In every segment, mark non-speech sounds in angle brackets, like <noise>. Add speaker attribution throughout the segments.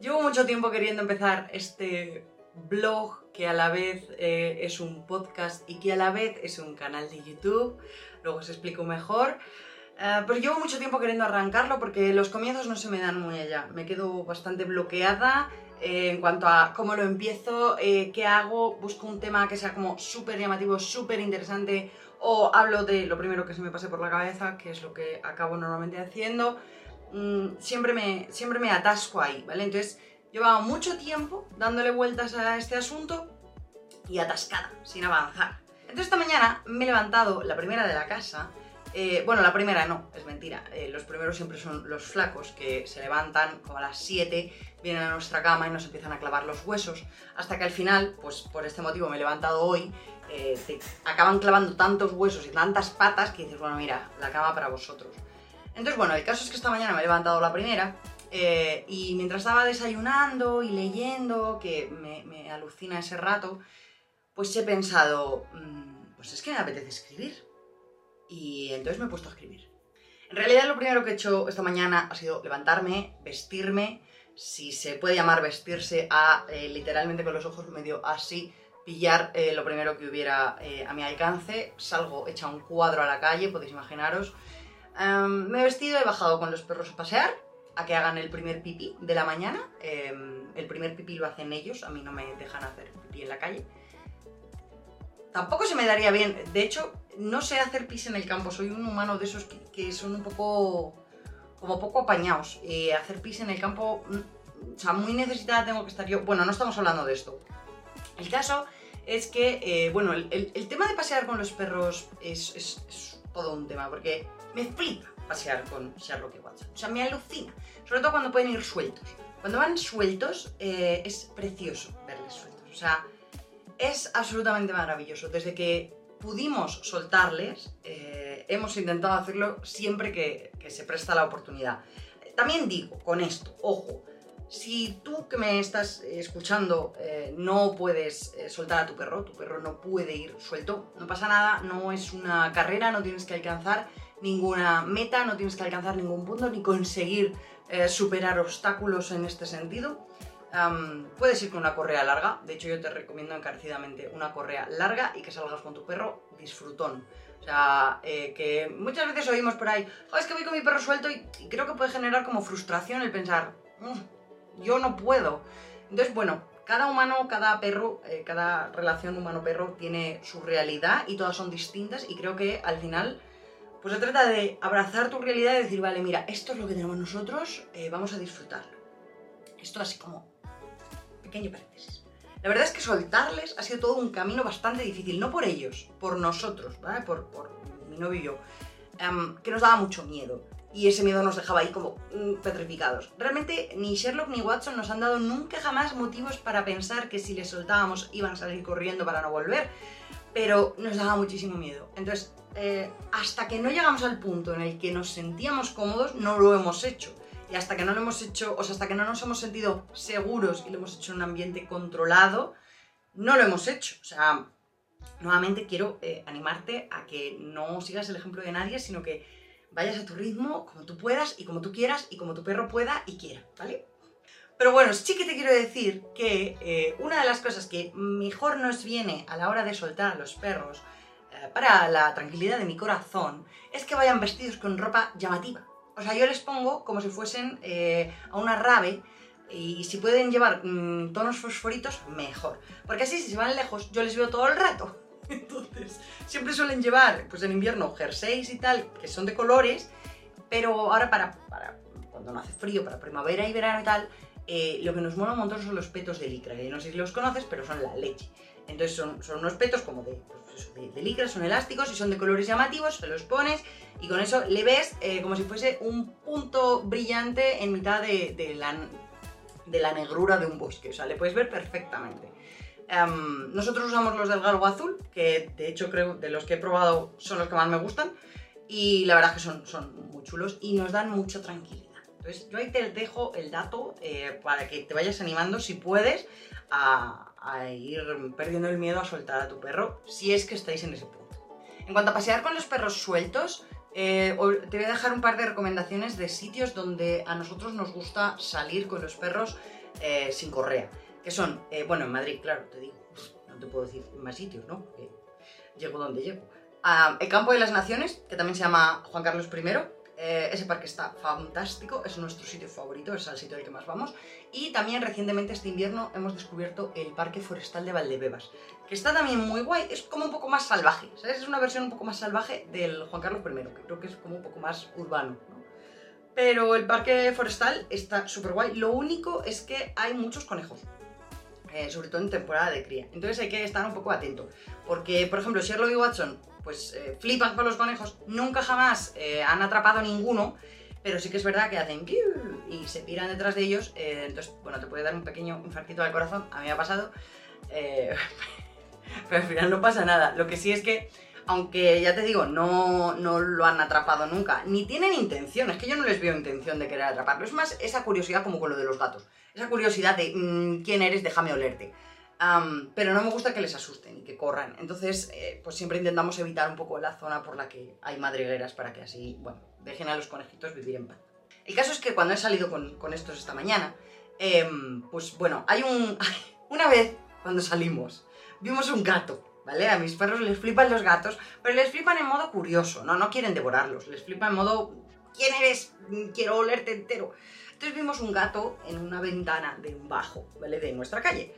Speaker 1: Llevo mucho tiempo queriendo empezar este blog que a la vez eh, es un podcast y que a la vez es un canal de YouTube. Luego os explico mejor. Eh, pero llevo mucho tiempo queriendo arrancarlo porque los comienzos no se me dan muy allá. Me quedo bastante bloqueada eh, en cuanto a cómo lo empiezo, qué hago, busco un tema que sea como súper llamativo, súper interesante o hablo de lo primero que se me pase por la cabeza, que es lo que acabo normalmente haciendo. Mm, siempre, me, siempre me atasco ahí, ¿vale? Entonces, llevaba mucho tiempo dándole vueltas a este asunto y atascada, sin avanzar. Entonces, esta mañana me he levantado, la primera de la casa, eh, bueno, la primera no, es mentira. Eh, los primeros siempre son los flacos que se levantan como a las 7, vienen a nuestra cama y nos empiezan a clavar los huesos. Hasta que al final, pues por este motivo me he levantado hoy, eh, te acaban clavando tantos huesos y tantas patas que dices, bueno, mira, la cama para vosotros. Entonces, bueno, el caso es que esta mañana me he levantado la primera eh, y mientras estaba desayunando y leyendo, que me, alucina ese rato, pues he pensado, mm, pues es que me apetece escribir. Y entonces me he puesto a escribir. En realidad lo primero que he hecho esta mañana ha sido levantarme, vestirme, si se puede llamar vestirse a eh, literalmente con los ojos medio así, pillar eh, lo primero que hubiera a mi alcance, salgo hecha un cuadro a la calle, podéis imaginaros, Em, me he vestido, he bajado con los perros a pasear, a que hagan el primer pipí de la mañana. Em, el primer pipí lo hacen ellos, a mí no me dejan hacer pipí en la calle. Tampoco se me daría bien, de hecho, no sé hacer pis en el campo, soy un humano de esos que, son un poco, como poco apañados. Hacer pis en el campo, mm, o sea, muy necesitada tengo que estar yo. Bueno, no estamos hablando de esto. El caso es que, eh, bueno, el, tema de pasear con los perros es todo un tema, porque me flipa pasear con Sherlock y Watson. O sea, me alucina. Sobre todo cuando pueden ir sueltos. Cuando van sueltos eh, es precioso verles sueltos. O sea, es absolutamente maravilloso. Desde que pudimos soltarles, eh, hemos intentado hacerlo siempre que, se presta la oportunidad. También digo, con esto, ojo, si tú que me estás escuchando eh, no puedes soltar a tu perro, tu perro no puede ir suelto, no pasa nada, no es una carrera, no tienes que alcanzar ninguna meta, no tienes que alcanzar ningún punto ni conseguir eh, superar obstáculos en este sentido. puedes ir con una correa larga, de hecho yo te recomiendo encarecidamente una correa larga y que salgas con tu perro disfrutón. O sea, eh, que muchas veces oímos por ahí, es que voy con mi perro suelto y, creo que puede generar como frustración el pensar, mm, yo no puedo. Entonces, bueno, cada humano, cada perro, eh, cada relación humano-perro tiene su realidad y todas son distintas y creo que al final pues se trata de abrazar tu realidad y decir, vale, mira, esto es lo que tenemos nosotros, eh, vamos a disfrutarlo. Esto así como pequeño paréntesis. La verdad es que soltarles ha sido todo un camino bastante difícil, no por ellos, por nosotros, ¿vale? Por, mi novio y yo, em, que nos daba mucho miedo. Y ese miedo nos dejaba ahí como mm, petrificados. Realmente ni Sherlock ni Watson nos han dado nunca jamás motivos para pensar que si les soltábamos iban a salir corriendo para no volver. Pero nos daba muchísimo miedo. Entonces, eh, hasta que no llegamos al punto en el que nos sentíamos cómodos, no lo hemos hecho. Y hasta que no lo hemos hecho, o sea, hasta que no nos hemos sentido seguros y lo hemos hecho en un ambiente controlado, no lo hemos hecho. O sea, nuevamente quiero eh, animarte a que no sigas el ejemplo de nadie, sino que vayas a tu ritmo, como tú puedas y como tú quieras y como tu perro pueda y quiera, ¿vale? Pero bueno, sí que te quiero decir que eh, una de las cosas que mejor nos viene a la hora de soltar a los perros para la tranquilidad de mi corazón es que vayan vestidos con ropa llamativa. O sea, yo les pongo como si fuesen eh, a una rave y si pueden llevar mm, tonos fosforitos, mejor. Porque así, si se van lejos, yo les veo todo el rato. <laughs> Entonces, siempre suelen llevar, pues en invierno, jerseys y tal, que son de colores, pero ahora para, cuando no hace frío, para primavera y verano y tal, eh, lo que nos mola un montón son los petos de licra, que no sé si los conoces, pero son la leche. Entonces son, son unos petos como de, pues de, licra, son elásticos y son de colores llamativos, se los pones y con eso le ves eh, como si fuese un punto brillante en mitad de, la, de la negrura de un bosque, o sea, le puedes ver perfectamente. Em, nosotros usamos los del galgo azul, que de hecho creo de los que he probado son los que más me gustan y la verdad es que son, muy chulos y nos dan mucha tranquilidad. Entonces yo ahí te dejo el dato eh, para que te vayas animando si puedes a, a ir perdiendo el miedo a soltar a tu perro, si es que estáis en ese punto. En cuanto a pasear con los perros sueltos, eh, te voy a dejar un par de recomendaciones de sitios donde a nosotros nos gusta salir con los perros eh, sin correa. Que son, eh, bueno, en Madrid, claro, te digo, no te puedo decir más sitios, ¿no? Porque llego donde llego. Ah, el Campo de las Naciones, que también se llama Juan Carlos I, eh, ese parque está fantástico, es nuestro sitio favorito, es el sitio al que más vamos. Y también recientemente este invierno hemos descubierto el Parque Forestal de Valdebebas, que está también muy guay, es como un poco más salvaje, ¿sabes? Es una versión un poco más salvaje del Juan Carlos I, que creo que es como un poco más urbano, ¿no? Pero el Parque Forestal está súper guay, lo único es que hay muchos conejos. Eh, sobre todo en temporada de cría. Entonces hay que estar un poco atento. Porque, por ejemplo, Sherlock y Watson pues eh, flipan con los conejos, nunca jamás eh, han atrapado ninguno, pero sí que es verdad que hacen y se piran detrás de ellos, entonces, bueno, te puede dar un pequeño infartito al corazón, a mí me ha pasado, <laughs> pero al final no pasa nada. Lo que sí es que, aunque ya te digo, no, no lo han atrapado nunca, ni tienen intención, es que yo no les veo intención de querer atraparlo, es más esa curiosidad como con lo de los gatos, esa curiosidad de mm, quién eres, déjame olerte pero no me gusta que les asusten y que corran. Entonces, eh, pues siempre intentamos evitar un poco la zona por la que hay madrigueras para que así, bueno, dejen a los conejitos vivir en paz. El caso es que cuando he salido con, estos esta mañana, em, pues bueno, hay un... <laughs> Una vez, cuando salimos, vimos un gato, ¿vale? A mis perros les flipan los gatos, pero les flipan en modo curioso, ¿no? No quieren devorarlos, les flipan en modo... ¿Quién eres? Quiero olerte entero. Entonces vimos un gato en una ventana de un bajo, ¿vale? De nuestra calle.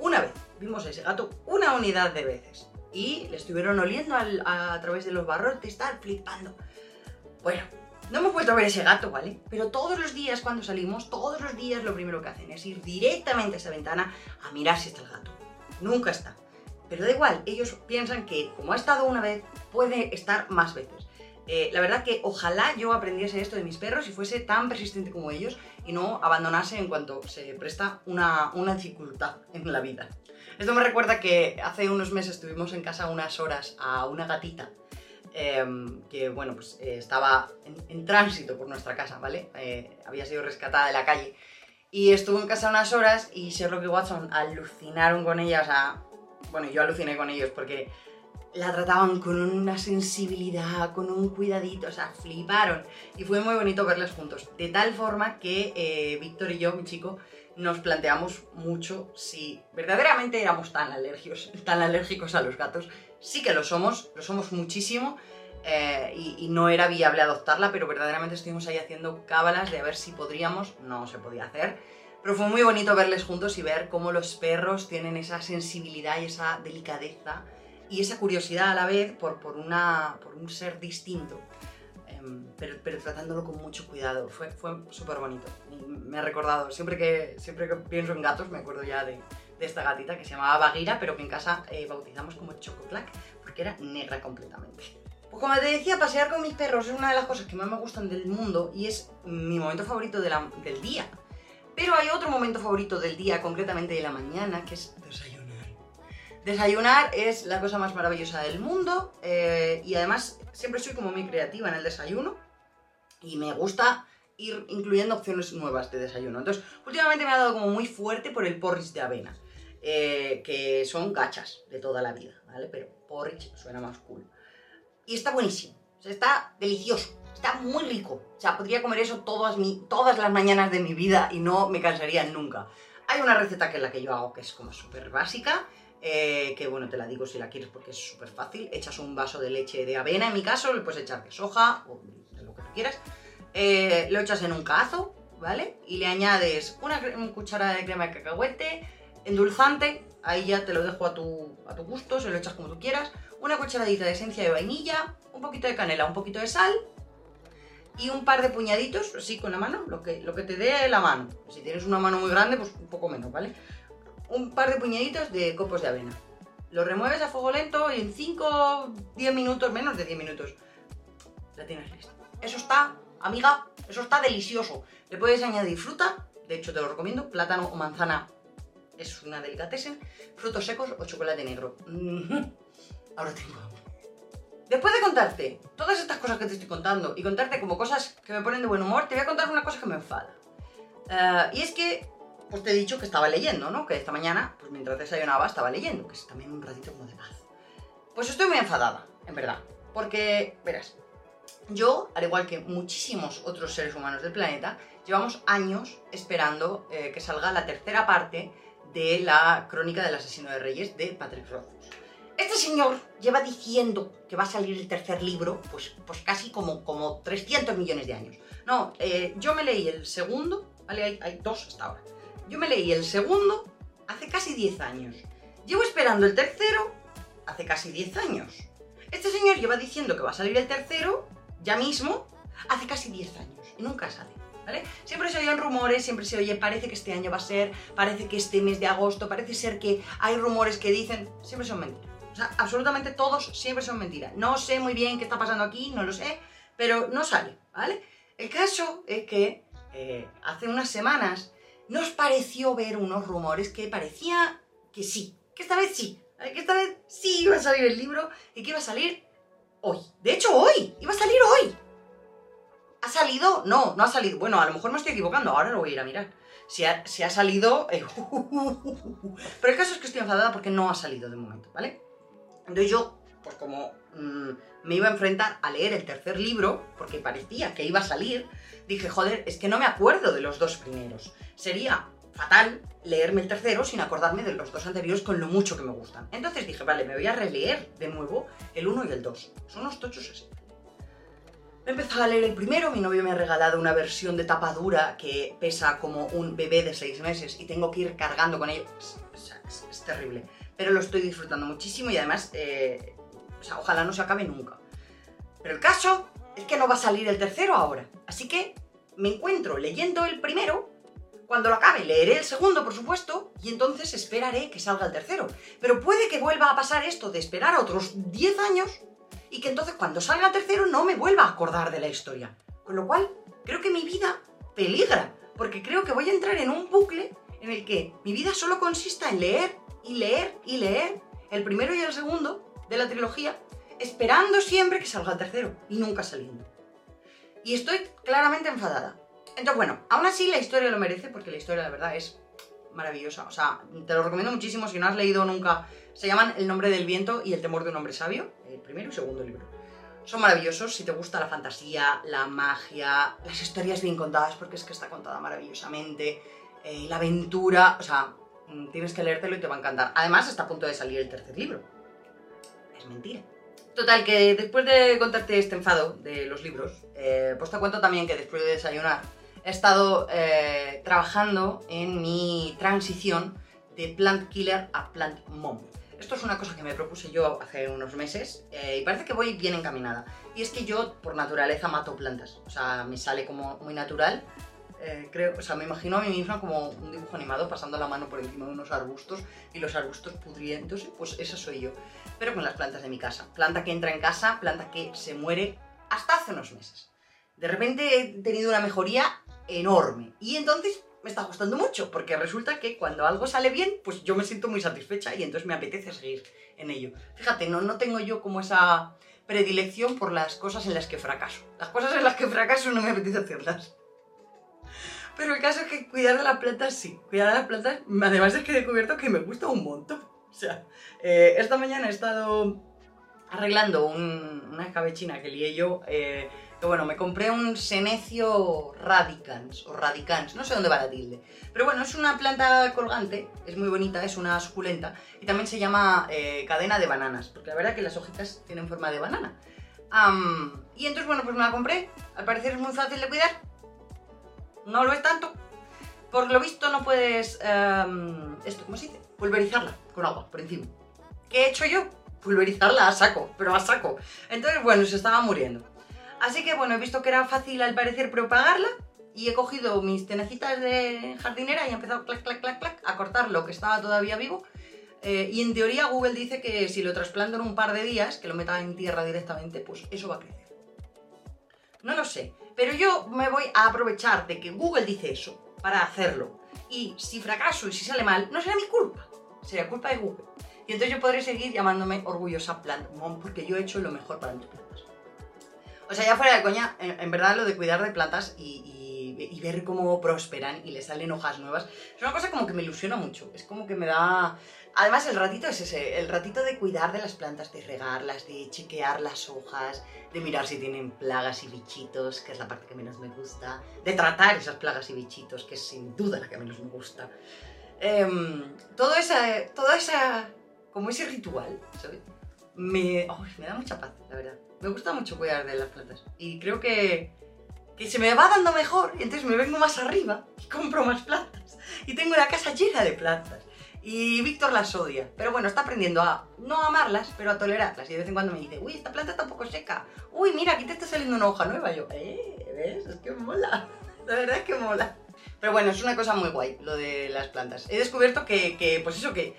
Speaker 1: Una vez, vimos a ese gato una unidad de veces. Y le estuvieron oliendo a, través de los barrotes, tal, flipando. Bueno, no hemos vuelto a ver ese gato, ¿vale? Pero todos los días cuando salimos, todos los días lo primero que hacen es ir directamente a esa ventana a mirar si está el gato. Nunca está. Pero da igual, ellos piensan que como ha estado una vez, puede estar más veces. Eh, la verdad que ojalá yo aprendiese esto de mis perros y fuese tan persistente como ellos y no abandonase en cuanto se presta una, dificultad en la vida. Esto me recuerda que hace unos meses estuvimos en casa unas horas a una gatita em, que, bueno, pues eh, estaba en, tránsito por nuestra casa, ¿vale? Eh, había sido rescatada de la calle y estuvo en casa unas horas y Sherlock y Watson alucinaron con ella, o sea, bueno, yo aluciné con ellos porque la trataban con una sensibilidad, con un cuidadito, o sea, fliparon. Y fue muy bonito verles juntos. De tal forma que eh, Víctor y yo, mi chico, nos planteamos mucho si verdaderamente éramos tan alérgicos, <laughs> tan alérgicos a los gatos. Sí que lo somos, lo somos muchísimo. Eh, y, y, no era viable adoptarla, pero verdaderamente estuvimos ahí haciendo cábalas de a ver si podríamos, no se podía hacer. Pero fue muy bonito verles juntos y ver cómo los perros tienen esa sensibilidad y esa delicadeza y esa curiosidad a la vez por, por, una, por un ser distinto, em, pero, pero, tratándolo con mucho cuidado. Fue, fue súper bonito. me ha recordado, siempre que, siempre que pienso en gatos, me acuerdo ya de, de esta gatita que se llamaba Baguira, pero que en casa eh, bautizamos como Chococlac, porque era negra completamente. Pues como te decía, pasear con mis perros es una de las cosas que más me gustan del mundo y es mi momento favorito del día. Pero hay otro momento favorito del día, concretamente de la mañana, que es desayunar Desayunar es la cosa más maravillosa del mundo eh, y además siempre soy como muy creativa en el desayuno y me gusta ir incluyendo opciones nuevas de desayuno. Entonces, últimamente me ha dado como muy fuerte por el porridge de avena, eh, que son gachas de toda la vida, ¿vale? Pero porridge suena más cool. Y está buenísimo, está delicioso, está muy rico. O sea, podría comer eso todas, todas las mañanas de mi vida y no me cansaría nunca. Hay una receta que es la que yo hago, que es como súper básica, eh, que bueno, te la digo si la quieres porque es súper fácil. Echas un vaso de leche de avena, en mi caso, le puedes echar de soja o de lo que tú quieras. Eh, lo echas en un cazo, ¿vale? Y le añades una, cucharada de crema de cacahuete, endulzante, ahí ya te lo dejo a tu, a tu gusto, se lo echas como tú quieras. Una cucharadita de esencia de vainilla, un poquito de canela, un poquito de sal y un par de puñaditos, así con la mano, lo que, lo que te dé la mano. Si tienes una mano muy grande, pues un poco menos, ¿vale? un par de puñaditos de copos de avena. Lo remueves a fuego lento y en 5, 10 minutos, menos de 10 minutos, la tienes lista. Eso está, amiga, eso está delicioso. Le puedes añadir fruta, de hecho te lo recomiendo, plátano o manzana es una delicatessen, frutos secos o chocolate negro. Ahora tengo Después de contarte todas estas cosas que te estoy contando y contarte como cosas que me ponen de buen humor, te voy a contar una cosa que me enfada. Eh, y es que pues te he dicho que estaba leyendo, ¿no? Que esta mañana, pues mientras desayunaba, estaba leyendo, que es también un ratito como de paz. Pues estoy muy enfadada, en verdad. Porque, verás, yo, al igual que muchísimos otros seres humanos del planeta, llevamos años esperando eh, que salga la tercera parte de la crónica del asesino de reyes de Patrick Rothfuss. Este señor lleva diciendo que va a salir el tercer libro, pues, pues casi como, como 300 millones de años. No, eh, yo me leí el segundo, ¿vale? Hay, dos hasta ahora. Yo me leí el segundo hace casi 10 años. Llevo esperando el tercero hace casi 10 años. Este señor lleva diciendo que va a salir el tercero ya mismo hace casi 10 años nunca sale. ¿Vale? Siempre se oyen rumores, siempre se oye, parece que este año va a ser, parece que este mes de agosto, parece ser que hay rumores que dicen, siempre son mentiras. O sea, absolutamente todos siempre son mentiras. No sé muy bien qué está pasando aquí, no lo sé, pero no sale, ¿vale? El caso es que eh, hace unas semanas nos pareció ver unos rumores que parecía que sí, que esta vez sí, que esta vez sí iba a salir el libro y que iba a salir hoy. De hecho, hoy, iba a salir hoy. ¿Ha salido? No, no ha salido. Bueno, a lo mejor me estoy equivocando, ahora lo voy a ir a mirar. Si ha, si ha salido... eh, <laughs> Pero el caso es que estoy enfadada porque no ha salido de momento, ¿vale? Entonces yo, pues como mm, me iba a enfrentar a leer el tercer libro, porque parecía que iba a salir, dije, joder, es que no me acuerdo de los dos primeros. Sería fatal leerme el tercero sin acordarme de los dos anteriores con lo mucho que me gustan. Entonces dije, vale, me voy a releer de nuevo el 1 y el 2. Son unos tochos así. He empezado a leer el primero, mi novio me ha regalado una versión de tapa dura que pesa como un bebé de 6 meses y tengo que ir cargando con ello. Es, es- es- terrible, pero lo estoy disfrutando muchísimo y además, eh, o sea, ojalá no se acabe nunca. Pero el caso es que no va a salir el tercero ahora, así que me encuentro leyendo el primero. Cuando lo acabe, leeré el segundo, por supuesto, y entonces esperaré que salga el tercero. Pero puede que vuelva a pasar esto de esperar otros 10 años y que entonces cuando salga tercero no me vuelva a acordar de la historia. Con lo cual, creo que mi vida peligra, porque creo que voy a entrar en un bucle en el que mi vida solo consista en leer y leer y leer el primero y el segundo de la trilogía, esperando siempre que salga el tercero y nunca saliendo. Y estoy claramente enfadada. Entonces, bueno, aún así la historia lo merece porque la historia, la verdad, es maravillosa. O sea, te lo recomiendo muchísimo si no has leído nunca. Se llaman El nombre del viento y El temor de un hombre sabio, primero y segundo libro. Son maravillosos si te gusta la fantasía, la magia, las historias bien contadas, porque es que está contada maravillosamente, eh, la aventura, o sea, mm, tienes que leértelo y te va a encantar. Además, está a punto de salir el tercer libro. Es mentira. Total, que después de contarte este enfado de los libros, eh, pues te cuento también que después de desayunar he estado eh, trabajando en mi transición de Plant Killer a Plant Mom. Esto es una cosa que me propuse yo hace unos meses eh, y parece que voy bien encaminada. Y es que yo, por naturaleza, mato plantas. O sea, me sale como muy natural. Eh, creo, o sea, me imagino a mí misma como un dibujo animado pasando la mano por encima de unos arbustos y los arbustos pudriéndose, pues esa soy yo. Pero con las plantas de mi casa. Planta que entra en casa, planta que se muere hasta hace unos meses. De repente he tenido una mejoría enorme. Y entonces me está gustando mucho, porque resulta que cuando algo sale bien, pues yo me siento muy satisfecha y entonces me apetece seguir en ello. Fíjate, no, no tengo yo como esa predilección por las cosas en las que fracaso. Las cosas en las que fracaso no me apetece hacerlas. Pero el caso es que cuidar de las plantas sí. Cuidar de las plantas, además es que he descubierto que me gusta un montón. O sea, eh, esta mañana he estado arreglando un- una escabechina que lié yo. eh, que bueno, me compré un Senecio radicans o radicans, no sé dónde va la tilde. Pero bueno, es una planta colgante, es muy bonita, es una suculenta y también se llama eh, cadena de bananas, porque la verdad que las hojitas tienen forma de banana. Y entonces, bueno, pues me la compré. Al parecer es muy fácil de cuidar. No lo es tanto. Por lo visto no puedes, em, esto, ¿cómo se dice? Pulverizarla con agua por encima. ¿Qué he hecho yo? Pulverizarla a saco, pero a saco. Entonces, bueno, se estaba muriendo. Así que, bueno, he visto que era fácil al parecer propagarla y he cogido mis tenecitas de jardinera y he empezado clac, clac, clac, clac a cortar lo que estaba todavía vivo. Eh, y en teoría Google dice que si lo trasplanto en un par de días, que lo meta en tierra directamente, pues eso va a crecer. No lo sé, pero yo me voy a aprovechar de que Google dice eso para hacerlo. Y si fracaso y si sale mal, no será mi culpa, será culpa de Google. Y entonces yo podré seguir llamándome orgullosa Plant porque yo he hecho lo mejor para plantas. O sea, ya fuera de coña, en, verdad lo de cuidar de plantas y, y ver cómo prosperan y le salen hojas nuevas. Es una cosa como que me ilusiona mucho. Es como que me da... Además el ratito es ese, el ratito de cuidar de las plantas, de regarlas, de chequear las hojas, de mirar si tienen plagas y bichitos, que es la parte que menos me gusta, de tratar esas plagas y bichitos, que es sin duda la que menos me gusta. Em, todo esa, toda esa, como ese ritual, ¿sabes? Me, me da mucha paz, la verdad. Me gusta mucho cuidar de las plantas. Y creo que, que se me va dando mejor, y entonces me vengo más arriba y compro más plantas. Y tengo la casa llena de plantas. Y Víctor las odia. Pero bueno, está aprendiendo a no amarlas, pero a tolerarlas. Y de vez en cuando me dice, uy, esta planta está un poco seca. Uy, mira, aquí te está saliendo una hoja nueva. Y yo, eh, ¿ves? Es que mola. <laughs> La verdad es que mola. Pero bueno, es una cosa muy guay lo de las plantas. He descubierto que, que pues eso, que,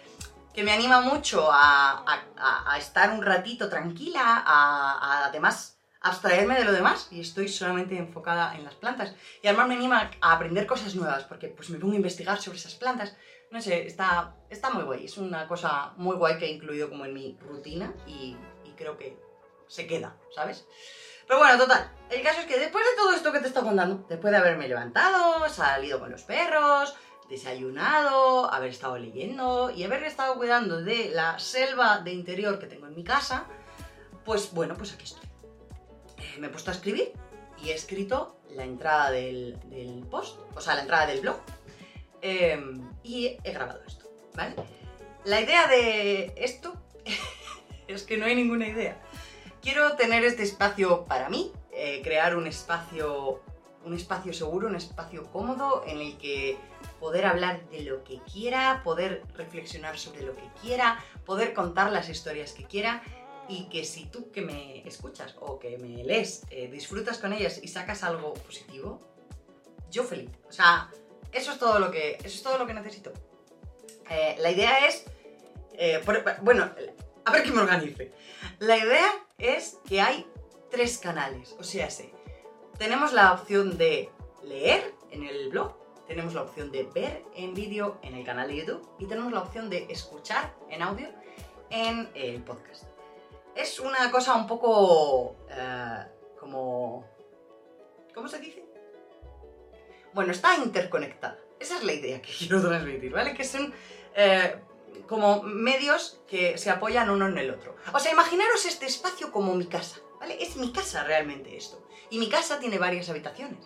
Speaker 1: que, me anima mucho a, estar un ratito tranquila, a, además abstraerme de lo demás y estoy solamente enfocada en las plantas. Y además me anima a aprender cosas nuevas, porque pues me pongo a investigar sobre esas plantas. No sé, está, está muy guay. Es una cosa muy guay que he incluido como en mi rutina y, y creo que se queda, ¿sabes? Pero bueno, total. El caso es que después de todo esto que te estoy contando, después de haberme levantado, salido con los perros, desayunado, haber estado leyendo y haber estado cuidando de la selva de interior que tengo en mi casa, pues bueno, pues aquí estoy. Eh, me he puesto a escribir y he escrito la entrada del, post, o sea, la entrada del blog, eh, y he grabado esto, ¿vale? La idea de esto <laughs> es que no hay ninguna idea. Quiero tener este espacio para mí, eh, crear un espacio, un espacio seguro, un espacio cómodo en el que poder hablar de lo que quiera, poder reflexionar sobre lo que quiera, poder contar las historias que quiera y que si tú que me escuchas o que me lees eh, disfrutas con ellas y sacas algo positivo, yo feliz. O sea, eso es todo lo que, eso es todo lo que necesito. Eh, la idea es, eh, por, bueno, a ver que me organice. La idea es que hay tres canales, o sea, sí, tenemos la opción de leer en el blog, tenemos la opción de ver en vídeo en el canal de YouTube y tenemos la opción de escuchar en audio en el podcast. Es una cosa un poco uh, como... ¿Cómo se dice? Bueno, está interconectada. Esa es la idea que <laughs> quiero transmitir, ¿vale? Que son eh, como medios que se apoyan uno en el otro. O sea, imaginaros este espacio como mi casa, Es mi casa realmente esto. Y mi casa tiene varias habitaciones.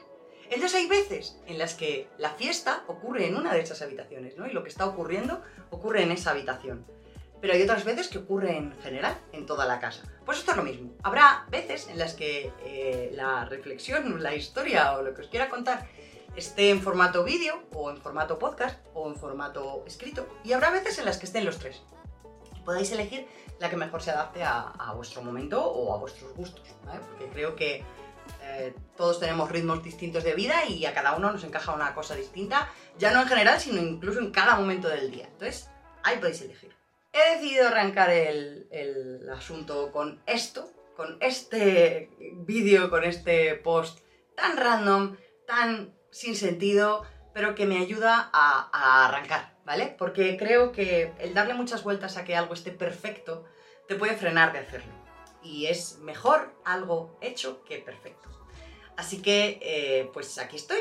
Speaker 1: Entonces hay veces en las que la fiesta ocurre en una de esas habitaciones, ¿no? Y lo que está ocurriendo ocurre en esa habitación. Pero hay otras veces que ocurre en general, en toda la casa. Pues esto es lo mismo. Habrá veces en las que eh, la reflexión, la historia o lo que os quiera contar esté en formato vídeo o en formato podcast o en formato escrito. Y habrá veces en las que estén los tres. Podéis elegir la que mejor se adapte a, a vuestro momento o a vuestros gustos, ¿vale? Porque creo que eh, todos tenemos ritmos distintos de vida y a cada uno nos encaja una cosa distinta, ya no en general, sino incluso en cada momento del día. Entonces, ahí podéis elegir. He decidido arrancar el, el asunto con esto, con este vídeo, con este post tan random, tan sin sentido, pero que me ayuda a, a, arrancar, ¿vale? Porque creo que el darle muchas vueltas a que algo esté perfecto te puede frenar de hacerlo. Y es mejor algo hecho que perfecto. Así que, eh, pues aquí estoy.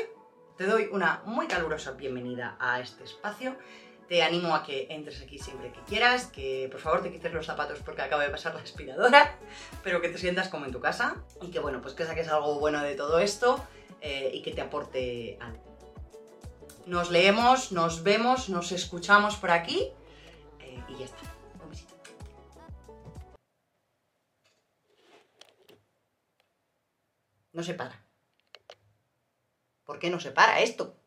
Speaker 1: Te doy una muy calurosa bienvenida a este espacio. Te animo a que entres aquí siempre que quieras, que por favor te quites los zapatos porque acaba de pasar la aspiradora, pero que te sientas como en tu casa y que bueno, pues que saques algo bueno de todo esto eh, y que te aporte algo. Nos leemos, nos vemos, nos escuchamos por aquí eh, y ya está. No se para. ¿Por qué no se para esto?